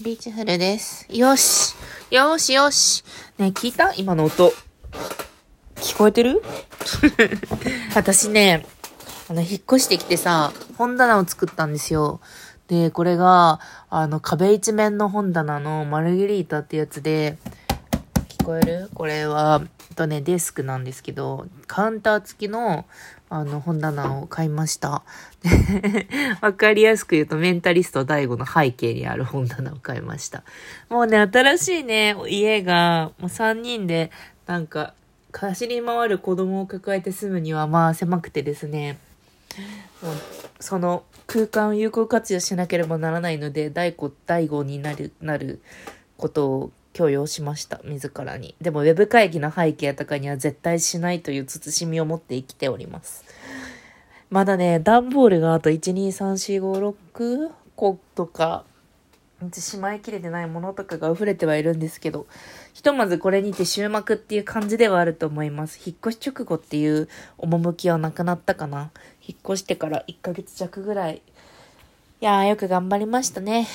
ビーチフルです。よし。よしよし。ねえ聞いた？今の音。聞こえてる？私ね、あの、引っ越してきてさ、本棚を作ったんですよ。で、これが、あの、壁一面の本棚のマルゲリータってやつで、聞こえる？これは、とね、デスクなんですけど、カウンター付きの、あの、本棚を買いました。わかりやすく言うと、メンタリスト DAIGO の背景にある本棚を買いました。もうね、新しいね、家が、もう3人で、なんか、走り回る子供を抱えて住むには、まあ狭くてですね、もうその空間を有効活用しなければならないので、大悟、大悟になる、なることを強要しました、自らに。でも、ウェブ会議の背景とかには絶対しないという慎みを持って生きております。まだね、段ボールがあと1、2、3、4、5、6個とか、しまいきれてないものとかが溢れてはいるんですけど、ひとまずこれにて終幕っていう感じではあると思います。引っ越し直後っていう趣はなくなったかな。引っ越してから1ヶ月弱ぐらい。いやーよく頑張りましたね。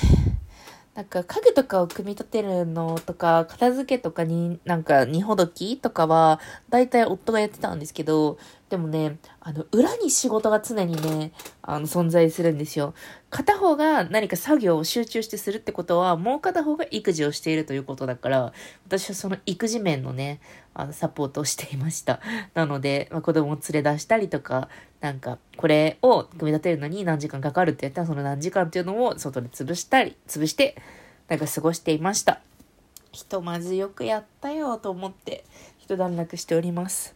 なんか家具とかを組み立てるのとか、片付けとかに、なんか荷ほどきとかは、だいたい夫がやってたんですけど、でもね、あの、裏に仕事が常にね、あの、存在するんですよ。片方が何か作業を集中してするってことは、もう片方が育児をしているということだから、私はその育児面のね、あの、サポートをしていました。なので、まあ、子供を連れ出したりとか、なんか、これを組み立てるのに何時間かかるってやったら、その何時間っていうのを外で潰したり、潰して、なんか過ごしていました。ひとまずよくやったよと思って、一段落しております。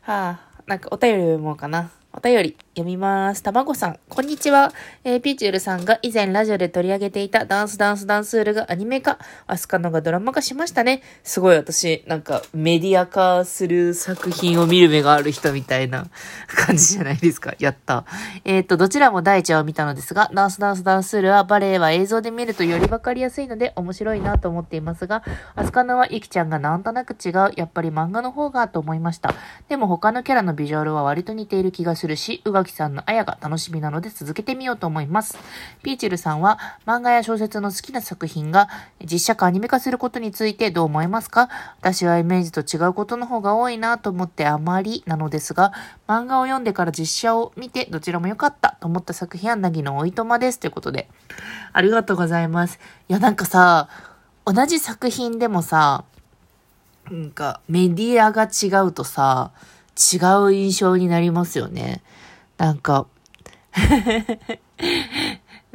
はあ、なんかお便り読もうかな。お便り読みます。たまごさん、こんにちは。えーピーチュールさんが以前ラジオで取り上げていたダンスダンスダンスールがアニメ化、アスカノがドラマ化しましたね。すごい私、なんかメディア化する作品を見る目がある人みたいな 感じじゃないですか。やった。えっ、と、どちらも第一話を見たのですが、ダンスダンスダンスールはバレエは映像で見るとよりわかりやすいので面白いなと思っていますが、アスカノはユキちゃんがなんとなく違う。やっぱり漫画の方がと思いました。でも他のキャラのビジュアルは割と似ている気がするし、さんのあやが楽しみなので続けてみようと思います。ピーチルさんは漫画や小説の好きな作品が実写化アニメ化することについてどう思いますか？私はイメージと違うことの方が多いなと思ってあまりなのですが、漫画を読んでから実写を見てどちらも良かったと思った作品はなぎのおいとまですということで。ありがとうございます。いやなんかさ、同じ作品でもさ、なんかメディアが違うとさ、違う印象になりますよね。なんか、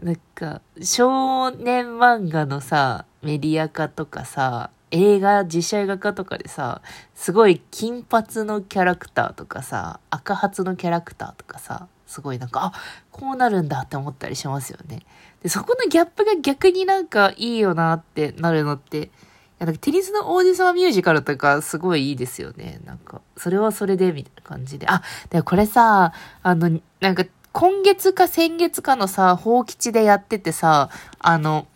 なんか、少年漫画のさ、メディア化とかさ、映画、実写映画化とかでさ、すごい金髪のキャラクターとかさ、赤髪のキャラクターとかさ、すごいなんか、あ、こうなるんだって思ったりしますよね。で、そこのギャップが逆になんかいいよなってなるのって、なんかテニスの王子様ミュージカルとかすごいいいですよね。なんか、それはそれでみたいな感じで。あ、でもこれさ、あの、なんか今月か先月かのさ、法吉でやっててさ、あの、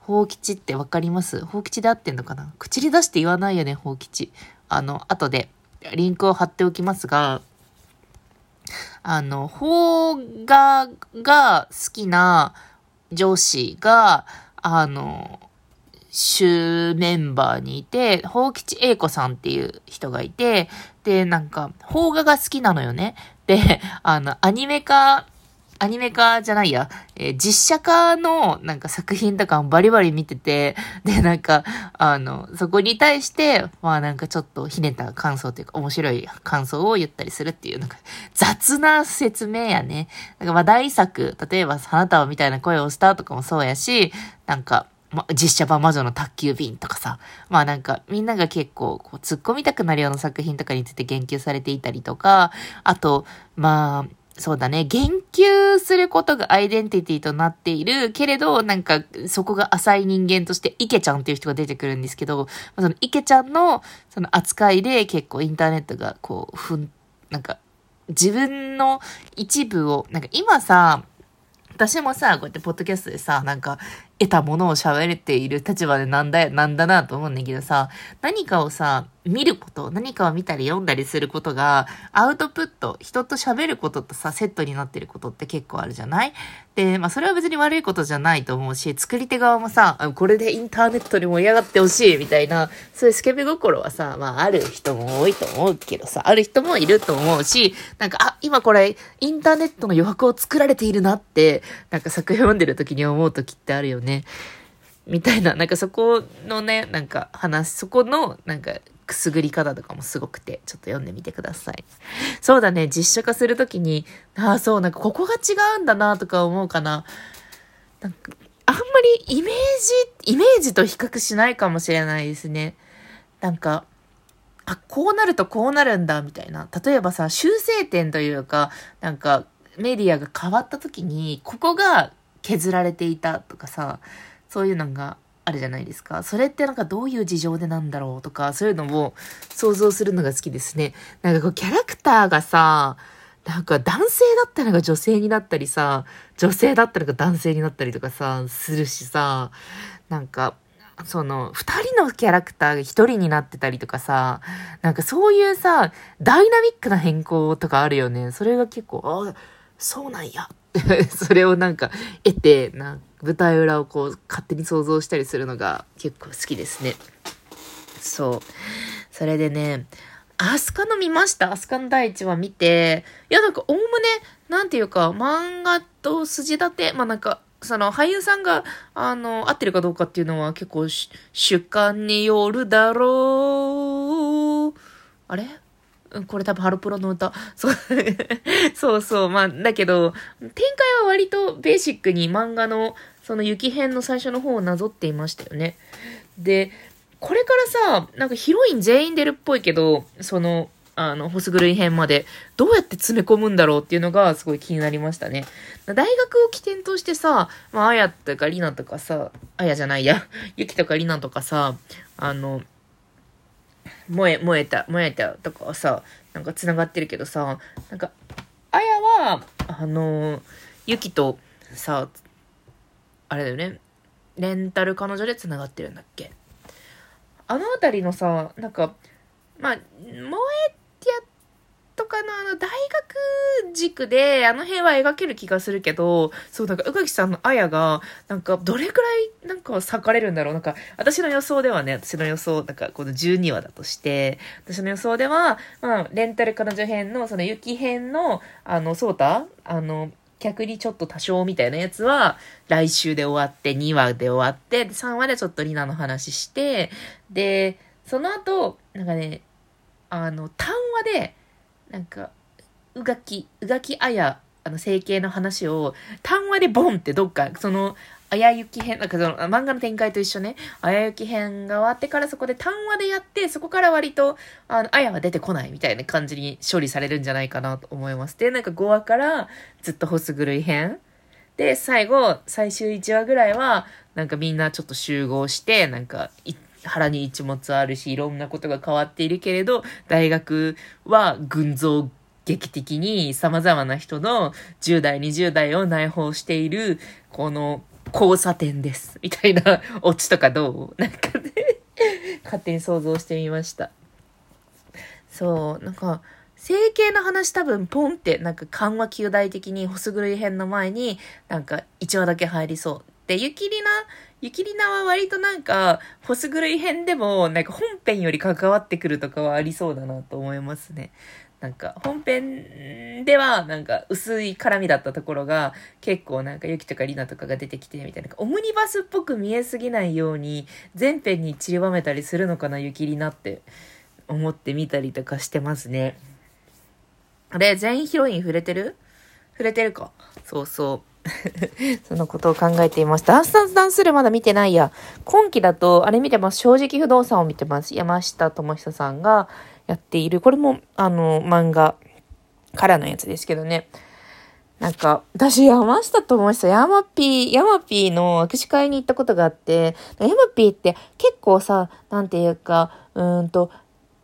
法吉ってわかります？法吉で合ってんのかな？口に出して言わないよね、法吉。あの、後でリンクを貼っておきますが、あの、邦画が好きな上司が、あの、主メンバーにいて、宝吉英子さんっていう人がいて、で、なんか、邦画が好きなのよね。で、あの、アニメ化、アニメ化じゃないや、えー実写化のなんか作品とかもバリバリ見てて、で、なんか、あの、そこに対して、まあなんかちょっとひねった感想というか面白い感想を言ったりするっていう、なんか雑な説明やね。なんか話題作、例えば花束みたいな声をしたとかもそうやし、なんか、ま、実写版魔女の宅急便とかさ、まあなんかみんなが結構こう突っ込みたくなるような作品とかについて言及されていたりとか、あと、まあ、そうだね。言及することがアイデンティティとなっている。けれど、なんか、そこが浅い人間として、池ちゃんっていう人が出てくるんですけど、その池ちゃんの、その扱いで結構インターネットが、こう、ふん、なんか、自分の一部を、なんか今さ、私もさ、こうやってポッドキャストでさ、なんか、得たものを喋れている立場でなんだよ、なんだなと思うんだけどさ、何かをさ、見ること、何かを見たり読んだりすることが、アウトプット、人と喋ることとさ、セットになってることって結構あるじゃない？で、まあそれは別に悪いことじゃないと思うし、作り手側もさ、これでインターネットに盛り上がってほしいみたいな、そういうスケベ心はさ、まあある人も多いと思うけどさ、ある人もいると思うし、なんか、あ、今これ、インターネットの余白を作られているなって、なんか作品読んでる時に思う時ってあるよね。ね。みたいな、なんかそこのね、なんか話、そこの、なんか、くすぐり方とかもすごくて、ちょっと読んでみてください。そうだね、実写化するときに、ああ、そう、なんかここが違うんだなとか思うかな。なんか、あんまりイメージ、イメージと比較しないかもしれないですね。なんか、あ、こうなるとこうなるんだ、みたいな。例えばさ、修正点というか、なんか、メディアが変わった時に、ここが削られていたとかさ、そういうのがあるじゃないですか。それってなんかどういう事情でなんだろうとか、そういうのを想像するのが好きですね。なんかこうキャラクターがさ、なんか男性だったのが女性になったりさ、女性だったのが男性になったりとかさ、するしさ、なんか、その、二人のキャラクターが一人になってたりとかさ、なんかそういうさ、ダイナミックな変更とかあるよね。それが結構、あ、そうなんや。それをなんか得て、な舞台裏をこう勝手に想像したりするのが結構好きですね。そう。それでね、アスカの見ました？アスカの第一話見て、いやなんかおおむね、なんていうか、漫画と筋立て、まあなんか、その俳優さんが、あの、合ってるかどうかっていうのは結構主観によるだろう。あれ？これ多分ハロプロの歌。そう そうそう。まあ、だけど、展開は割とベーシックに漫画の、その雪編の最初の方をなぞっていましたよね。で、これからさ、なんかヒロイン全員出るっぽいけど、その、あの、ホスグルイ編まで、どうやって詰め込むんだろうっていうのがすごい気になりましたね。大学を起点としてさ、まあ、あやとかりなとかさ、あやじゃないや、ゆきとかりなとかさ、あの、燃え、燃えた、燃えたとかさ、なんか繋がってるけどさ、なんか、あやは、あの、ゆきとさ、あれだよね、レンタル彼女で繋がってるんだっけ？あのあたりのさ、なんか、まあ、燃えとかのあの大学軸であの辺は描ける気がするけど、そうなんか宇垣さんのあやが、なんかどれくらいなんか裂かれるんだろうなんか私の予想ではね、私の予想、なんかこの12話だとして、私の予想では、まあレンタル彼女編のその雪編のあの、そうたあの、逆にちょっと多少みたいなやつは、来週で終わって、2話で終わって、3話でちょっとリナの話して、で、その後、なんかね、あの、単話で、なんか、うがき、うがきあや、あの、整形の話を、単話でボンってどっか、その、あやゆき編、なんかその、漫画の展開と一緒ね、あやゆき編が終わってからそこで単話でやって、そこから割と、あの、あやは出てこないみたいな感じに処理されるんじゃないかなと思います。で、なんか5話からずっとホス狂い編。で、最後、最終1話ぐらいは、なんかみんなちょっと集合して、なんか、腹に一物あるし、いろんなことが変わっているけれど、大学は群像劇的に様々な人の10代、20代を内包している、この交差点です。みたいなオチとかどう？なんかね勝手に想像してみました。そう、なんか、整形の話多分ポンってなんか緩和球大的にホス狂い編の前になんか1話だけ入りそう。で、ゆきりな、ゆきりなは割となんか、ホス狂い編でも、なんか本編より関わってくるとかはありそうだなと思いますね。なんか、本編では、なんか、薄い絡みだったところが、結構なんか、ゆきとかりなとかが出てきて、みたいな、オムニバスっぽく見えすぎないように、全編に散りばめたりするのかな、ゆきりなって思ってみたりとかしてますね。あれ、全員ヒロイン触れてる？触れてるか。そうそう。そのことを考えていました。ダンスダンスダンスルまだ見てないや。今期だと、あれ見てます。正直不動産を見てます。山下智久さんがやっている。これも、あの、漫画からのやつですけどね。なんか、私、山下智久、ヤマピー、ヤマピーの握手会に行ったことがあって、ヤマピーって結構さ、なんていうか、うんと、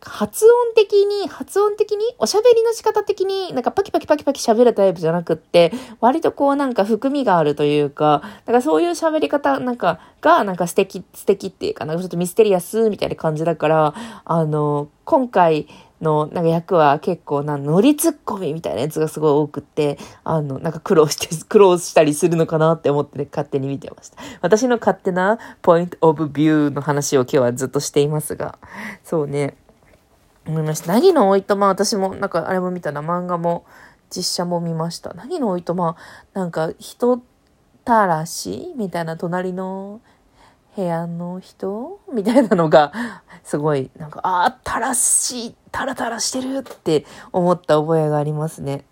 発音的に、発音的に、おしゃべりの仕方的に、なんかパキパキパキパキ喋るタイプじゃなくって、割とこうなんか含みがあるというか、なんかそういう喋り方、なんか、が、なんか素敵、素敵っていうか、なんかちょっとミステリアスみたいな感じだから、あの、今回、の、なんか役は結構な、乗りツッコミみたいなやつがすごい多くって、あの、なんか苦労して、苦労したりするのかなって思って、ね、勝手に見てました。私の勝手なポイントオブビューの話を今日はずっとしていますが、そうね。思いました。何のおいとま、私も、なんかあれも見たな、漫画も、実写も見ました。何のおいとま、なんか人たらしみたいな隣の部屋の人みたいなのが、すごい、なんか、ああ、たらしい、タラタラしてるって思った覚えがありますね。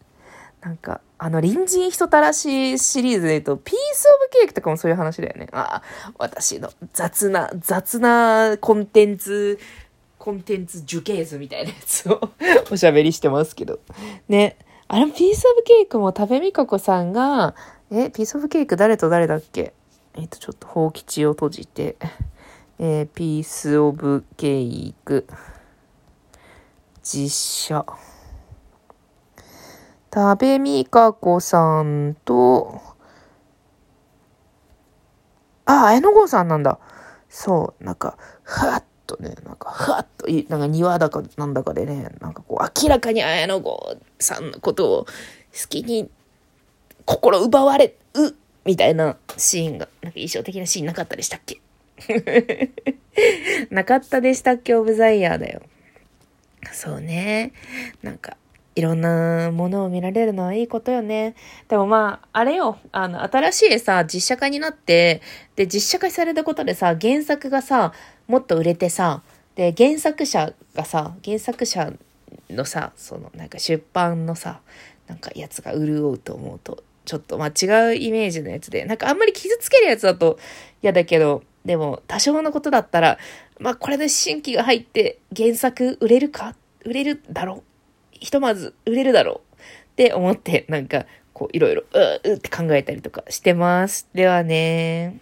なんか、あの、隣人人たらしシリーズで言うと、ピースオブケーキとかもそういう話だよね。ああ、私の雑な、雑なコンテンツコンテンツ樹形図みたいなやつをおしゃべりしてますけど。ね。あれ、ピースオブケークも多部未華子さんが、え、ピースオブケーク誰と誰だっけ？えっ、と、ちょっと、放吉を閉じて、えー、ピースオブケーク、実写。多部未華子さんと、あ、綾野剛さんなんだ。そう、なんか、はっとね、なんか、ふわっと、なんか庭だかなんだかでね、なんかこう、明らかに綾野剛さんのことを好きに、心奪われ、う、みたいなシーンが、なんか印象的なシーンなかったでしたっけ？なかったでしたっけ？オブザイヤーだよ。そうね。なんか、いろんなものを見られるのはいいことよね。でもまあ、あれよ、あの、新しいさ、実写化になって、で、実写化されたことでさ、原作がさ、もっと売れてさ、で、原作者がさ、原作者のさ、その、なんか出版のさ、なんかやつが潤うと思うと、ちょっとまあ違うイメージのやつで、なんかあんまり傷つけるやつだと嫌だけど、でも多少のことだったら、まあこれで新規が入って原作売れるか？売れるだろう？ひとまず売れるだろうって思って、なんか、こう、いろいろ、うーって考えたりとかしてます。ではね